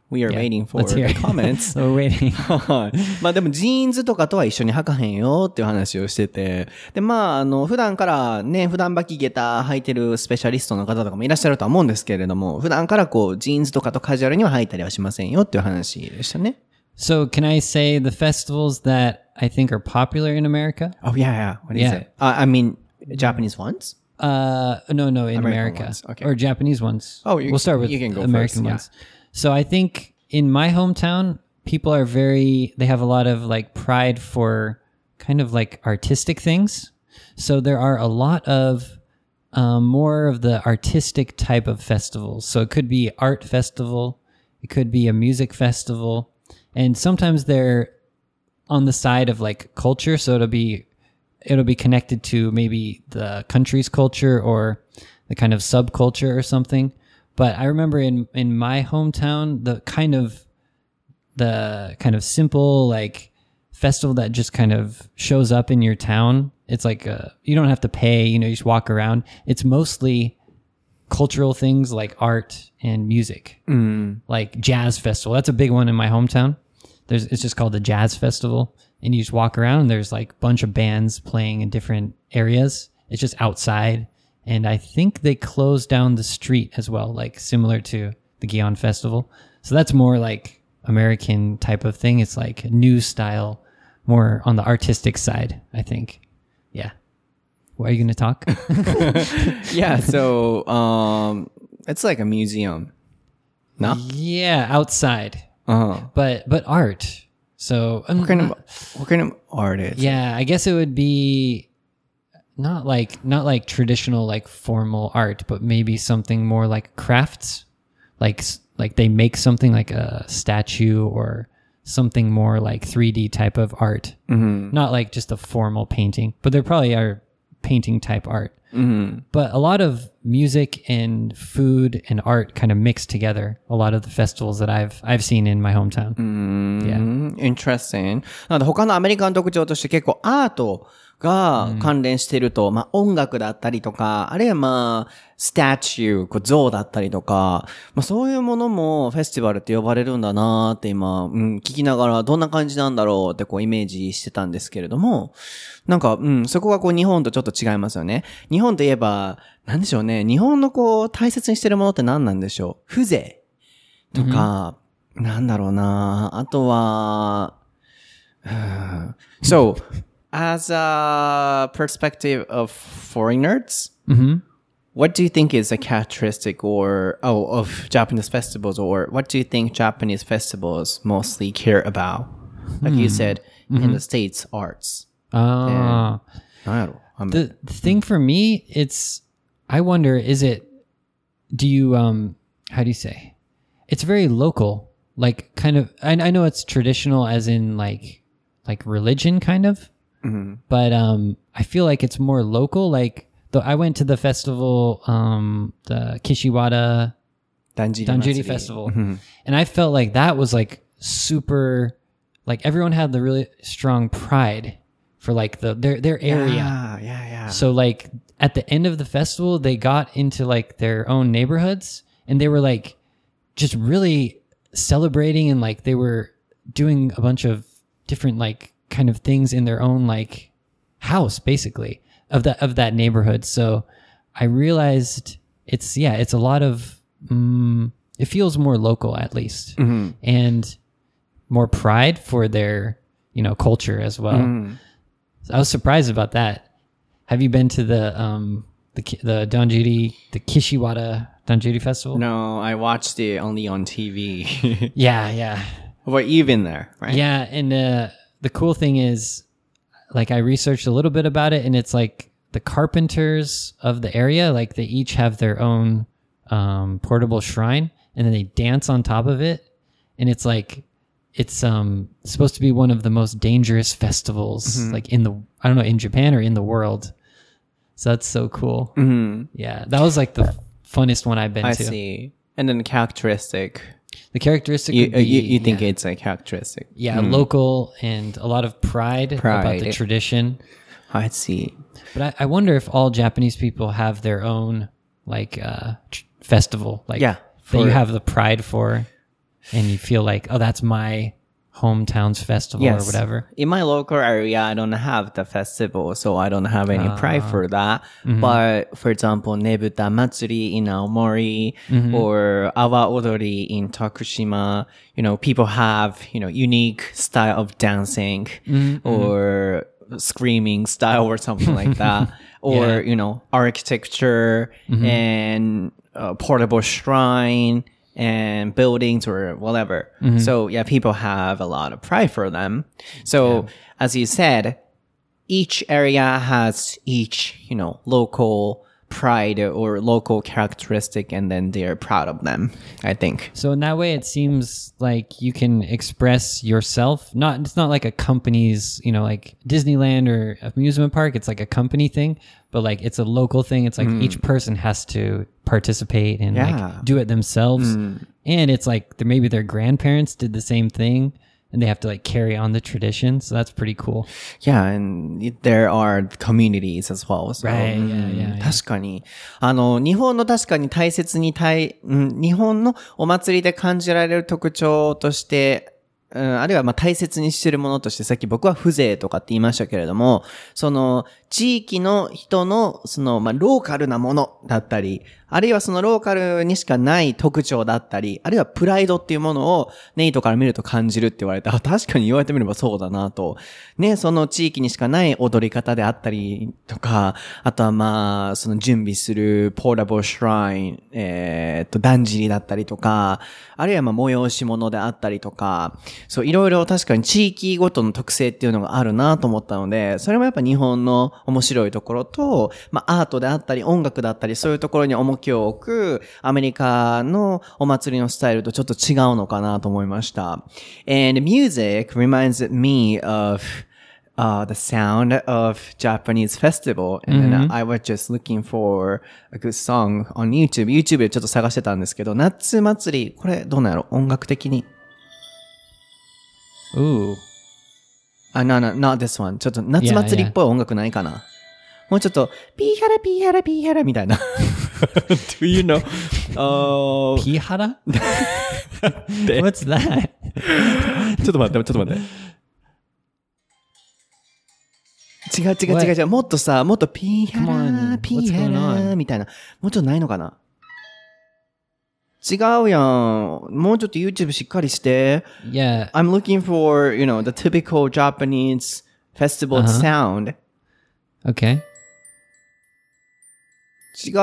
We are waiting for Let's hear the it. comments. We're waiting. はい。まあでもジーンズとかとは一緒に履かへんよっていう話をしてて。で、まあ、あの、普段からね、普段履き下駄履いてるスペシャリストの方とかもいらっしゃるとは思うんですけれども、普段からこう、ジーンズとかとカジュアルには履いたりはしませんよっていう話でしたね。so can I say the festivals that I think are popular in America? Oh, yeah, yeah. What is Yeah. it? Uh, I mean, Japanese ones? Uh, no, no, in American America ones, okay. or Japanese ones. Oh, you- we'll start with you can go American first, yeah. ones. So I think in my hometown, people are very. They have a lot of like pride for kind of like artistic things. So there are a lot of um, more of the artistic type of festivals. So it could be art festival, it could be a music festival, and sometimes they're on the side of like culture. So it'll be it'll be connected to maybe the country's culture or the kind of subculture or something. But I remember in in my hometown, the kind of the kind of simple like festival that just kind of shows up in your town. It's like uh you don't have to pay, you know, you just walk around. It's mostly cultural things like art and music, like jazz festival. That's a big one in my hometown. There's it's just called the jazz festival, and you just walk around. And there's like a bunch of bands playing in different areas. It's just outside, and I think they closed down the street as well, like similar to the Gion festival. So that's more like American type of thing. It's like new style, more on the artistic side. I think. Yeah. What are you gonna talk? Yeah, so, um, it's like a museum. No? yeah, outside, Uh-huh. but but art. So um, What kind of, what kind of art is? Yeah, I guess it would be not like not like traditional like formal art, but maybe something more like crafts, like like they make something like a statue or something more like 3D type of art. Mm-hmm. Not like just a formal painting, but there probably are painting type art. Mm-hmm. But a lot of music and food and art kind of mixed together. A lot of the festivals that I've I've seen in my hometown. Yeah. うん、interesting. なので他のアメリカの特徴として結構アート が関連していると、まあ音楽だったりとか、あるいはまあ、スタチュー、こう像だったりとか、まあそういうものもフェスティバルって呼ばれるんだなーって今、うん、聞きながらどんな感じなんだろうってこうイメージしてたんですけれども、なんか、うん、そこがこう日本とちょっと違いますよね。日本といえば、なんでしょうね。日本のこう大切にしてるものって何なんでしょう？風情とか、なんだろうな。あとは、うん so, as a perspective of foreigners, mm-hmm. what do you think is a characteristic or oh of Japanese festivals, or what do you think Japanese festivals mostly care about? Like mm. you hmm. said, mm-hmm. in the states, arts. Ah, uh, the, the thing hmm. for me, it's I wonder, is it? Do you um? How do you say? It's very local, like kind of. I, I know it's traditional, as in like like religion, kind of Mm-hmm. But um, I feel like it's more local. Like though, I went to the festival, um, the Kishiwada Danjiri, Danjiri Festival, mm-hmm. and I felt like that was like super. Like everyone had the really strong pride for like the their their area. Yeah, yeah, yeah. So like at the end of the festival, they got into like their own neighborhoods, and they were like just really celebrating and like they were doing a bunch of different like kind of things in their own like house basically of that of that neighborhood. So I realized it's yeah, it's a lot of mm, it feels more local at least and more pride for their you know culture as well. So I was surprised about that. Have you been to the um the the Danjiri the Kishiwada Danjiri festival? No, I watched it only on TV. Yeah, yeah, you've been there, right? yeah. And uh, the cool thing is, like, I researched a little bit about it, and it's like the carpenters of the area, like they each have their own um, portable shrine, and then they dance on top of it, and it's like it's um supposed to be one of the most dangerous festivals Mm-hmm. like in the I don't know in Japan or in the world. So that's so cool. Yeah, that was like the funnest one I've been Mm-hmm. I to. see. And then characteristic. The characteristic You, uh, be, you, you think yeah, it's a characteristic. yeah local and a lot of pride, about the tradition. I see. But I, I wonder if all Japanese people have their own like uh tr- festival, like Yeah, that you have the pride for, and you feel like oh that's my hometown's festival Yes. or whatever. In my local area, I don't have the festival, so I don't have any pride Ah. for that. Mm-hmm. But for example, Nebuta Matsuri in Aomori Mm-hmm. or Awa Odori in Tokushima, you know, people have, you know, unique style of dancing Mm-hmm. or screaming style or something like that. Or, Yeah. you know, architecture Mm-hmm. and uh, portable shrine and buildings or whatever. Mm-hmm. So yeah, people have a lot of pride for them. So as you said, each area has each, you know, local pride or local characteristic and then they're proud of them, I think. So in that way, it seems like you can express yourself. Not it's not like a company's, you know, like Disneyland or amusement park. It's like a company thing, but like it's a local thing. It's like each person has to participate and Yeah. like do it themselves. And it's like there maybe their grandparents did the same thing, and they have to like carry on the tradition. So that's pretty cool. Yeah, and there are communities as well. So, う Right, ん yeah, yeah, yeah. 確かに。あの、日本の確かに大切に対、うん、日本のお祭りで感じられる特徴として、 うん、あるいはまあ大切にしてるものとして、さっき僕は風情とかって言いましたけれども、その地域の人のそのまあローカルなものだったり、あるいはそのローカルにしかない特徴だったり、あるいはプライドっていうものをネイトから見ると感じるって言われて、あ、確かに言われてみればそうだなと。ね、その地域にしかない踊り方であったりとか、あとはまあ、その準備するポーラボシュライン、えーっと、だんじりだったりとか、あるいはまあ、催し物であったりとか、そう、いろいろ確かに地域ごとの特性っていうのがあるなと思ったので、それもやっぱ日本の面白いところと、まあ、アートであったり、音楽だったり、そういうところに重きを置く、アメリカのお祭りのスタイルとちょっと違うのかなと思いました。And music reminds me of uh, the sound of Japanese festival. And then I was just looking for a good song on YouTube. YouTube でちょっと探してたんですけど、夏祭り、これどうなんやろ？音楽的に。Ooh, あ、no, no, not this one. ちょっと夏祭りっぽい音楽ないかな？もうちょっと、ピーハラピーハラピーハラみたいな。Do you know? あー Pihara? What's that? ちょっと待って、ちょっと待って。違う違う違う違う。もっとさ、もっとピーハラ on？ピーハラ?みたいな。もうちょっとないのかな？違うやん。もうちょっと YouTube しっかりして。Yeah. I'm looking for, you know, the typical Japanese festival Uh-huh. sound. Okay. 違う。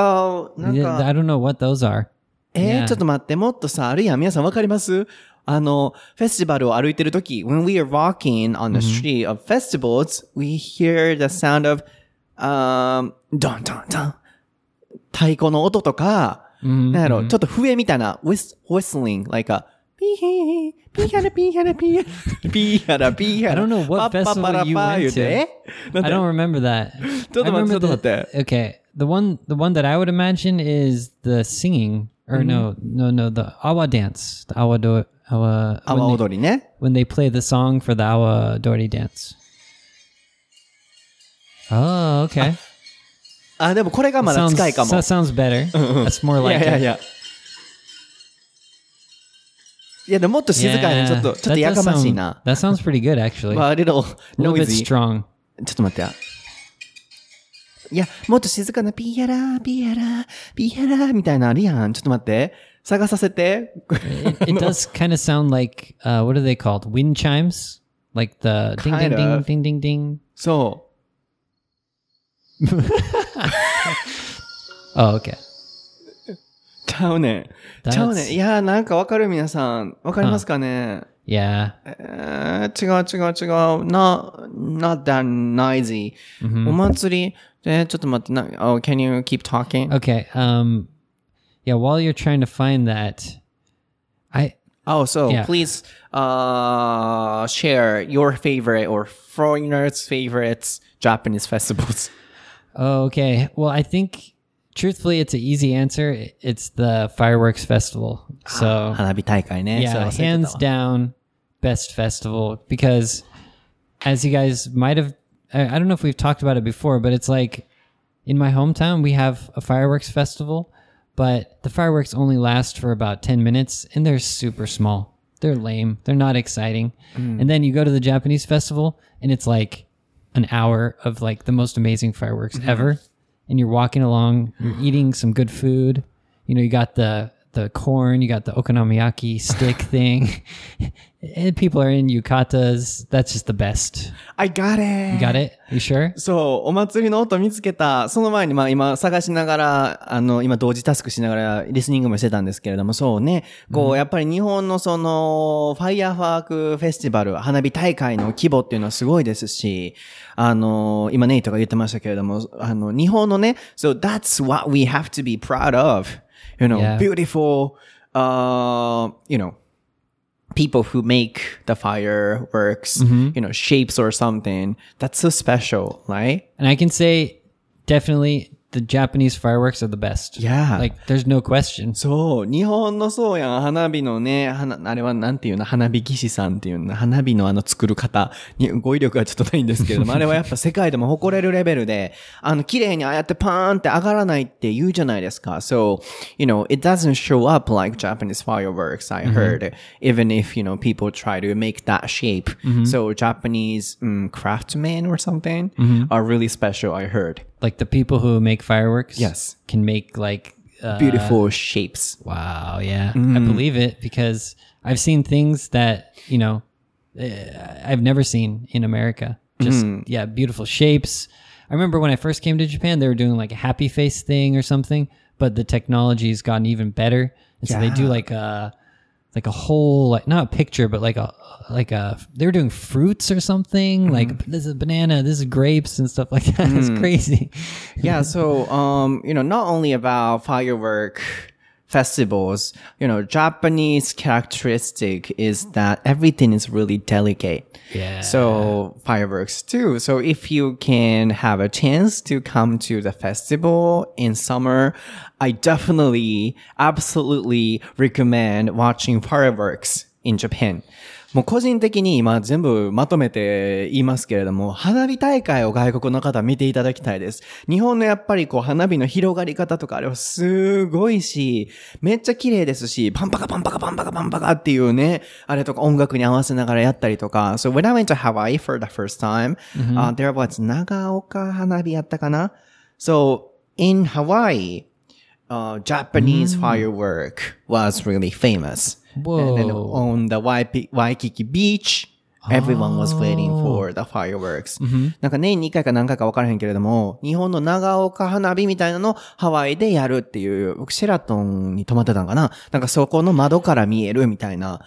なん Yeah, か、I don't know what those are. えー Yeah. ちょっと待って、もっとさ、あるいは皆さんわかりますあの、フェスティバルを歩いてるとき、when we are walking on the street of festivals, we hear the sound of, um, ドンドンドン。太鼓の音とか、なんやろ、ちょっと笛みたいな、whist- whistling, like a, ピーヘー、ピーハラピーハラピーハラ、ピーハラピーハラ。 I don't know what パッパパラ festival you パー went 言うて to. えなん I で don't remember that. ちょっと I 待って、ちょ remember っと待っ the- て。 Okay, the one the one that I would imagine is the singing, or no, no, no, the awa dance, the awa do, awa 阿 when 波 they, 踊りね。 when they play the song for the awa dori dance. Oh, okay. あ、でもこれがまだ sounds 近いかも。 that sounds better. That's more い like やいや it. いや。いや、でももっと静かに、ちょっと、ちょっと that や does かましい sound- な。 That sounds pretty good, actually. まあ、a little a little bit noisy. strong. ちょっと待ってや。いや、もっと静かな、ピーヤラー、ピーヤラー、ピーヤラーみたいなのあるやん。ちょっと待って。探させて。 It, it does kind of sound like uh, what are they called? Wind chimes, like the ding ding Kind ding of. ding ding ding. そ Oh, okay. う。ちゃうねん。 That's- ちゃうねん。いや、なんかわかる皆さん。わかりますかね Yeah. えー違う違う違う。not, not that noisy. お祭り、 え、ちょっと待って、な、oh, can you keep talking? Okay. Um, yeah. While you're trying to find that, I Oh, so Yeah. please uh share your favorite or foreigners' favorites Japanese festivals. oh, okay. Well, I think truthfully, it's an easy answer. It's the fireworks festival. So 花火大会ね。 yeah, そう忘れてた hands わ down, best festival because as you guys might have, I, I don't know if we've talked about it before, but it's like in my hometown we have a fireworks festival, but the fireworks only last for about ten minutes and they're super small. They're lame. They're not exciting. And then you go to the Japanese festival and it's like an hour of like the most amazing fireworks mm-hmm. ever. And you're walking along, you're eating some good food. You know, you got the the corn, you got the okonomiyaki stick thing. and people are in yukatas. That's just the best. I got it! You got it? You sure? そう、お祭りの音見つけた。その前に、まあ今探しながら、あの、今同時タスクしながらリスニングもしてたんですけれども、そうね。こう、やっぱり日本のその、ファイアファークフェスティバル、花火大会の規模っていうのはすごいですし、あの、今ネイトが言ってましたけれども、あの、日本のね、so that's what we have to be proud of. You know, Yeah. beautiful, uh, you know, people who make the fireworks, you know, shapes or something. That's so special, right? And I can say definitely the Japanese fireworks are the best. Yeah. Like there's no question. そう、日本のそうやん、花火のね、花、あれはなんていうの、花火技師さんっていうの、花火のあの作る方に語彙力がちょっとないんですけれども、あれはやっぱ世界でも誇れるレベルで、あの、綺麗にああやってパーンって上がらないって言うじゃないですか。So, you know, it doesn't show up like Japanese fireworks, I heard, even if, you know, people try to make that shape. So, Japanese um, craftsmen or something are really special, I heard. Like the people who make fireworks Yes. can make like uh, Beautiful shapes. Wow, yeah. I believe it because I've seen things that, you know, uh, I've never seen in America. Just yeah, beautiful shapes. I remember when I first came to Japan, they were doing like a happy face thing or something, but the technology's gotten even better. And so they do like a like a whole like not a picture, but like a like a they were doing fruits or something. Like this is banana, this is grapes and stuff like that. It's crazy. yeah so um you know not only about firework festivals. You know japanese characteristic is that everything is really delicate. Yeah. so fireworks too. So if you can have a chance to come to the festival in summer i definitely absolutely recommend watching fireworks in japan もう個人的に今全部まとめて言いますけれども、花火大会を外国の方見ていただきたいです。日本のやっぱりこう花火の広がり方とかあれはすごいし、めっちゃ綺麗ですし、パンパカパンパカパンパカパンパカっていうね、あれとか音楽に合わせながらやったりとか。So when I went to Hawaii for the first time,、uh, there was 長岡花火やったかな？So in Hawaii, uh, Japanese firework was really famous. And then Whoa. on the Waikiki beach, everyone was waiting for the fireworks. なんか年に2回か何回か分からへんけれども、日本の長岡花火みたいなのをハワイでやるっていう、僕シェラトンに泊まってたんかななんかそこの窓から見えるみたいな。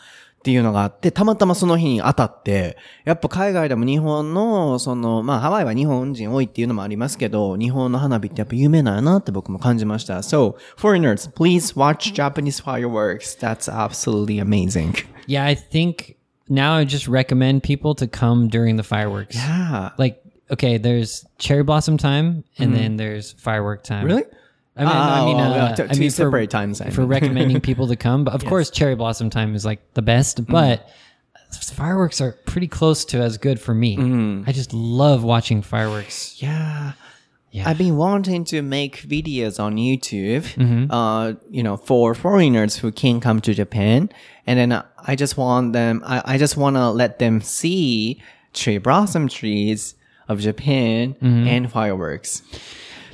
っていうのがあって、たまたまその日に当たって、やっぱ海外でも日本の、その、まあハワイは日本人多いっていうのもありますけど、日本の花火ってやっぱ有名なんやなって僕も感じました。So, foreigners, please watch Japanese fireworks. That's absolutely amazing. Yeah, I think now I just recommend people to come during the fireworks. Yeah. Like, okay, there's cherry blossom time and then there's firework time. Really? I mean, I Oh, mean, uh, yeah, t- I two mean, for, times, I for mean. recommending people to come. But of course, cherry blossom time is like the best. But fireworks are pretty close to as good for me. I just love watching fireworks. Yeah. Yeah. I've been wanting to make videos on YouTube, uh, you know, for foreigners who can't come to Japan. And then I just want them, I, I just want to let them see cherry blossom trees of Japan and fireworks.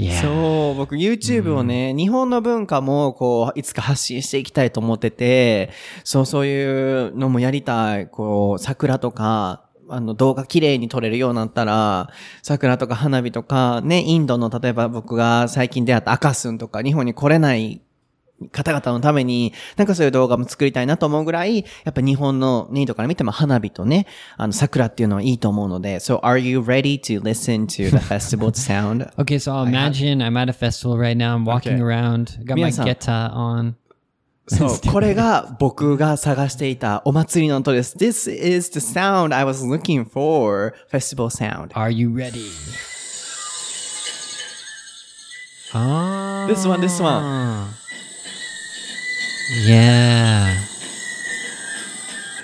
そう、僕 YouTube をね、日本の文化もこう、いつか発信していきたいと思ってて、そう、そういうのもやりたい。こう、桜とか、あの、動画綺麗に撮れるようになったら、桜とか花火とか、ね、インドの、例えば僕が最近出会ったアカスンとか、日本に来れない方々のために、なんかそういう動画も作りたいなと思うぐらい、やっぱ日本のネイトから見ても花火とね、あの、桜っていうのはいいと思うので、So are you ready to listen to the festival sound? Okay, so I'll imagine I'm at a festival right now. I'm walking Okay. around, got my 皆さん。geta on. そう、これが僕が探していたお祭りの音です。This is the sound I was looking for, festival sound. Are you ready? Oh. This one, this one. Yeah.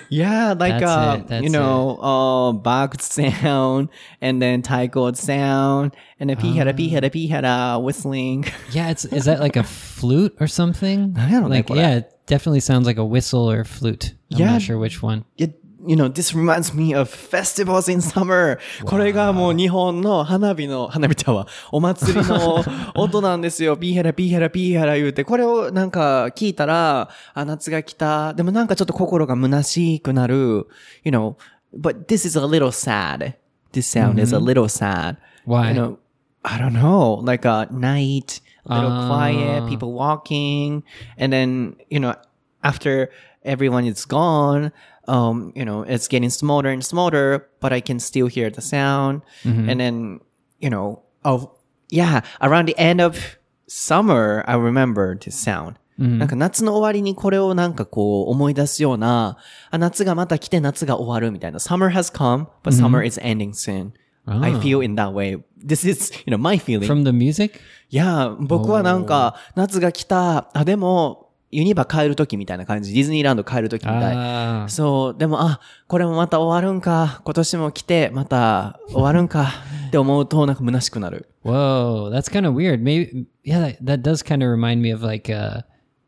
Yeah, like uh, you know, uh, box sound and then Thai sound and then pihara pihara pihara whistling. Yeah, it's is that like a flute or something? I don't like. Yeah, I... it definitely sounds like a whistle or flute. I'm yeah, not sure which one. It you know, this reminds me of festivals in summer. これがもう日本の花火の、花火ちゃうわ。お祭りの音なんですよ。ピーヘラピーヘラピーヘラ言うて、これをなんか聞いたら、あ、夏が来た。でもなんかちょっと心が虚しくなる。You know, but this is a little sad. This sound is a little sad. Why? You know, I don't know, like a night, a little Ah. quiet, people walking, and then, you know, after everyone is gone, um, you know, it's getting smaller and smaller, but I can still hear the sound. And then, you know, oh, yeah, around the end of summer, I remember this sound. なんか夏の終わりにこれをなんかこう思い出すような、あ、夏がまた来て夏が終わるみたいな。Summer has come, but summer is ending soon. I feel in that way. This is, you know, my feeling. From the music? いや、僕はなんか、夏が来た、あ、でも、 ユニバ帰るときみたいな感じ。ディズニーランド帰るときみたい。Ah. そう、でも、あ、これもまた終わるんか。今年も来て、また終わるんか。って思うと、なんか虚しくなる。Whoa, that's kind of weird. Maybe yeah, that, that does kind of remind me of like uh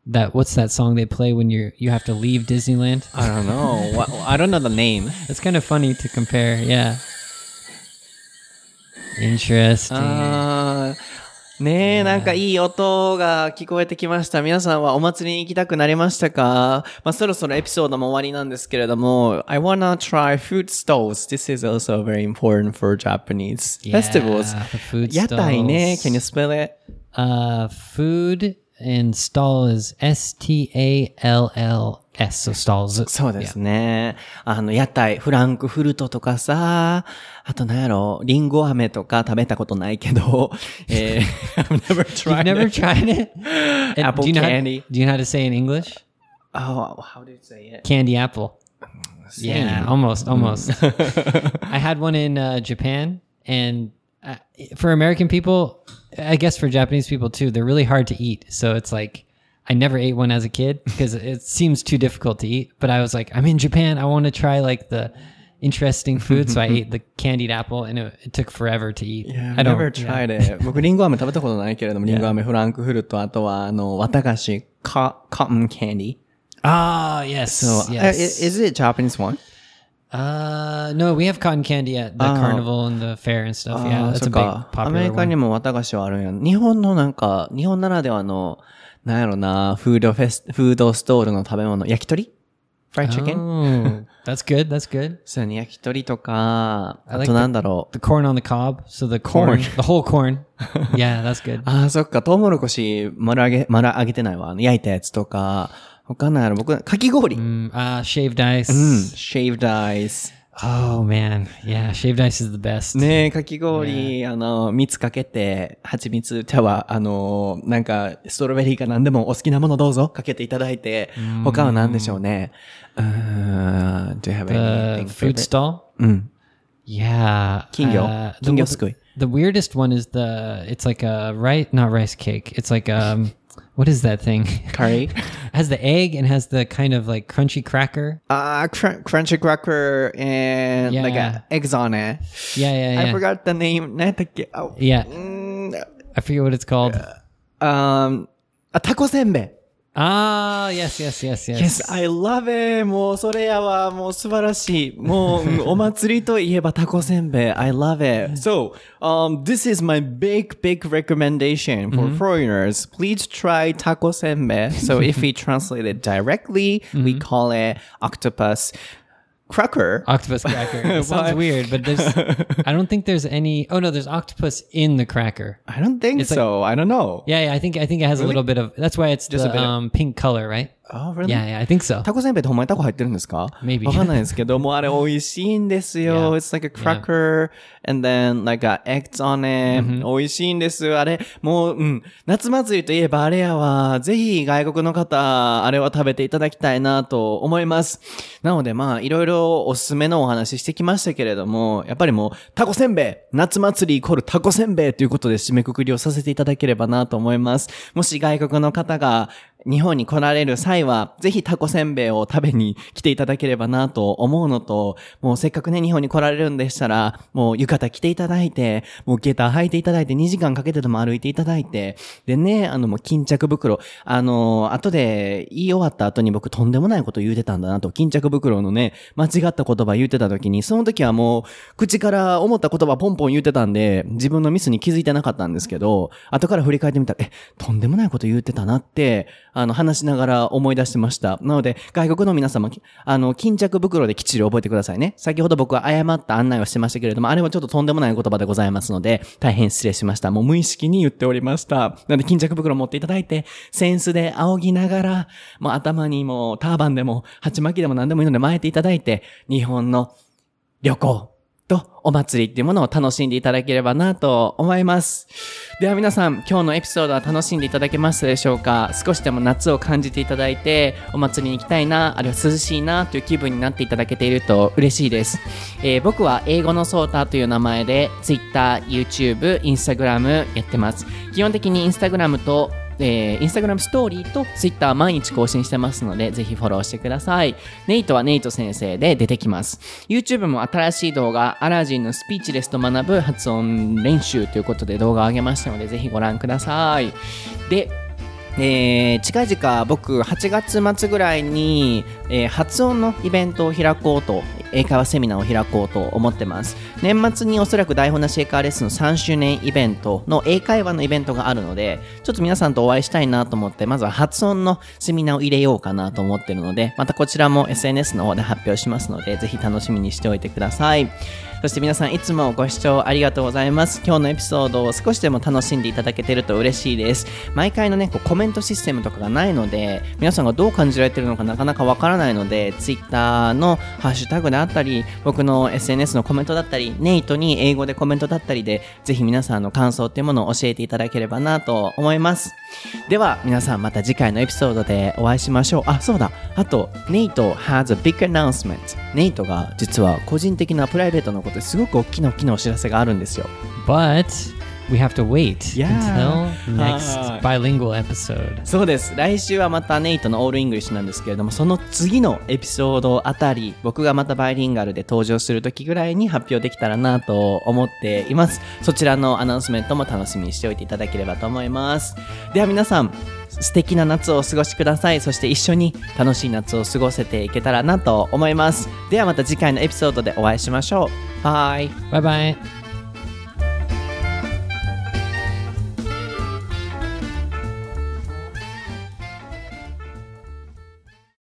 that what's that song they play when you're you have to leave Disneyland? I don't know. What, I don't know the name. It's kind of funny to compare. Yeah. Interesting. あーねえ、なんかいい音が聞こえてきました。皆さんはお祭りに行きたくなりましたかまあそろそろエピソードも終わりなんですけれども、I wanna try food stalls. This is also very important for Japanese festivals. 屋台ね。Can you spell it? Uh, food and stall is S T A L L S. So stalls. そうですね。あの、屋台、フランクフルトとかさ、あと何やろ、リンゴ飴とか食べたことないけど、えー、I've never You've tried never it. tried it? And Apple do you know candy. How, do you know how to say in English? Oh, how do you say it? Candy apple. Yeah, almost, almost. I had one in uh, Japan, and uh, for American people, I guess for Japanese people too, they're really hard to eat. So it's like I never ate one as a kid because it seems too difficult to eat. But I was like, I'm in Japan. I want to try like the interesting food. so I ate the candied apple, and it, it took forever to eat. Yeah, I I've don't. never yeah. tried it. 僕、リンゴ飴食べたことないけれども、リンゴ飴、フランクフルト、あとは、あの、綿菓子、コ、cotton candy. Ah, yes, So, uh, yes. i- is it Japanese one? Uh, no, we have cotton candy at the carnival and the fair and stuff. Yeah, あー that's そ a っ big か。アメ popular リカ one. にも綿菓子はあるんや。日本のなんか、日本ならではの、 なんやろな、フードフェス、フードストールの食べ物、焼き鳥 ?fried chicken? Oh, that's good. That's good. そうやね、焼き鳥とか、あ like となんだろう。The corn on the cob. So the corn, Corn. the whole corn. yeah, that's good. ああ、そっか、トウモロコシ、丸揚げ、丸揚げてないわ。あの焼いたやつとか、他なんやろ、僕、かき氷。うん、Mm, uh, shaved ice. shaved ice。Oh man, yeah, shaved ice is the best. ねえ、かき氷、あの、蜜かけて、蜂蜜、茶は、あの、なんか、ストロベリーか何でもお好きなものどうぞ、かけていただいて、他は何でしょうね。うーん、do you have The anything food favorite? stall. うん。Yeah. Kingo. uh, the, Kingo sukui. the weirdest one is the. It's like a right, not rice cake. It's like um, what is that thing? Curry has the egg and has the kind of like crunchy cracker. Uh, cr- crunchy cracker and yeah. like a eggs on it. Yeah, yeah, yeah. I forgot the name. Oh. Yeah, mm. I forget what it's called. Uh, um, a taco senbei. せんべい。 Ah, yes, yes, yes, yes. Yes, I love it. もうそれやわ。もう素晴らしい。もううんお祭りといえばタコせんべい。I love it. So, um, this is my big, big recommendation for foreigners. Please try taco せんべい So if we translate it directly, we call it octopus. cracker? Octopus cracker. It sounds weird, but there's. I don't think there's any. Oh no, there's octopus in the cracker. I don't think It's like- so. I don't know. Yeah, yeah. I think I think it has a little bit of. That's why it's Just a the of- um, pink color, right? Oh, really? Yeah, yeah. I think so. タコせんべいってほんまにタコ入ってるんですか？Maybe. わかんないですけど、もうあれ美味しいんですよ。Yeah. It's like a cracker and then like a eggs on it.、美味しいんです。あれ、もう、うん。夏祭りといえばあれやわ。ぜひ外国の方、あれは食べていただきたいなと思います。なのでまあ、いろいろおすすめのお話ししてきましたけれども、やっぱりもう、タコせんべい夏祭りイコールタコせんべいということで締めくくりをさせていただければなと思います。もし外国の方が日本に来られる際は、ぜひタコせんべいを食べに来ていただければなと思うのと、もうせっかくね、日本に来られるんでしたら、もう浴衣着ていただいて、もう下駄履いていただいて、2時間かけてでも歩いていただいて、でね、あのもう巾着袋、あの、後で言い終わった後に僕とんでもないこと言うてたんだなと、巾着袋のね、間違った言葉言うてた時に、その時はもう、口から思った言葉ポンポン言うてたんで、自分のミスに気づいてなかったんですけど、後から振り返ってみたら、え、とんでもないこと言うてたなって、あの、話しながら思い出してました。なので、外国の皆様、あの、巾着袋できっちり覚えてくださいね。先ほど僕は誤った案内をしてましたけれども、あれはちょっととんでもない言葉でございますので、大変失礼しました。もう無意識に言っておりました。なので、巾着袋持っていただいて、センスで仰ぎながら、もう頭にもターバンでも、鉢巻きでも何でもいいので巻いていただいて、日本の旅行とお祭りっていうものを楽しんでいただければなと思います。では皆さん、今日のエピソードは楽しんでいただけましたでしょうか？少しでも夏を感じていただいて、お祭りに行きたいな、あるいは涼しいなという気分になっていただけていると嬉しいです。えー僕は英語のソータという名前で Twitter、YouTube、Instagram やってます。基本的に Instagram とえー、インスタグラムストーリーとツイッター毎日更新してますので、ぜひフォローしてください。ネイトはネイト先生で出てきます。YouTube も新しい動画、アラジンのスピーチレスと学ぶ発音練習ということで動画を上げましたので、ぜひご覧ください。で、えー近々僕8月末ぐらいに、えー発音のイベントを開こうと英会話セミナーを開こうと思ってます。年末におそらく台本なし英会話レッスンの3周年イベントの英会話のイベントがあるのでちょっと皆さんとお会いしたいなと思ってまずは発音のセミナーを入れようかなと思ってるのでまたこちらも SNS の方で発表しますのでぜひ楽しみにしておいてください。そして皆さんいつもご視聴ありがとうございます。今日のエピソードを少しでも楽しんでいただけてると嬉しいです。毎回のね、こうコメントシステムとかがないので、皆さんがどう感じられてるのかなかなかわからないので、Twitter のハッシュタグであったり、僕の SNS のコメントだったり、ネイトに英語でコメントだったりで、ぜひ皆さんの感想っていうものを教えていただければなと思います。では、皆さんまた次回のエピソードでお会いしましょう。あ、そうだ。あと、ネイト has a big announcement. ネイトが実は個人的なプライベートのことですごく大きな大きなお知らせがあるんですよ。But we have to wait until next Ah. bilingual episode. そうです。来週はまたネイトのオールイングリッシュなんですけれども、その次のエピソードあたり、僕がまたバイリンガルで登場する時ぐらいに発表できたらなと思っています。そちらのアナウンスメントも楽しみにしておいていただければと思います。では皆さん、素敵な夏をお過ごしください。そして一緒に楽しい夏を過ごせていけたらなと思います。ではまた次回のエピソードでお会いしましょう。バイ。Bye bye.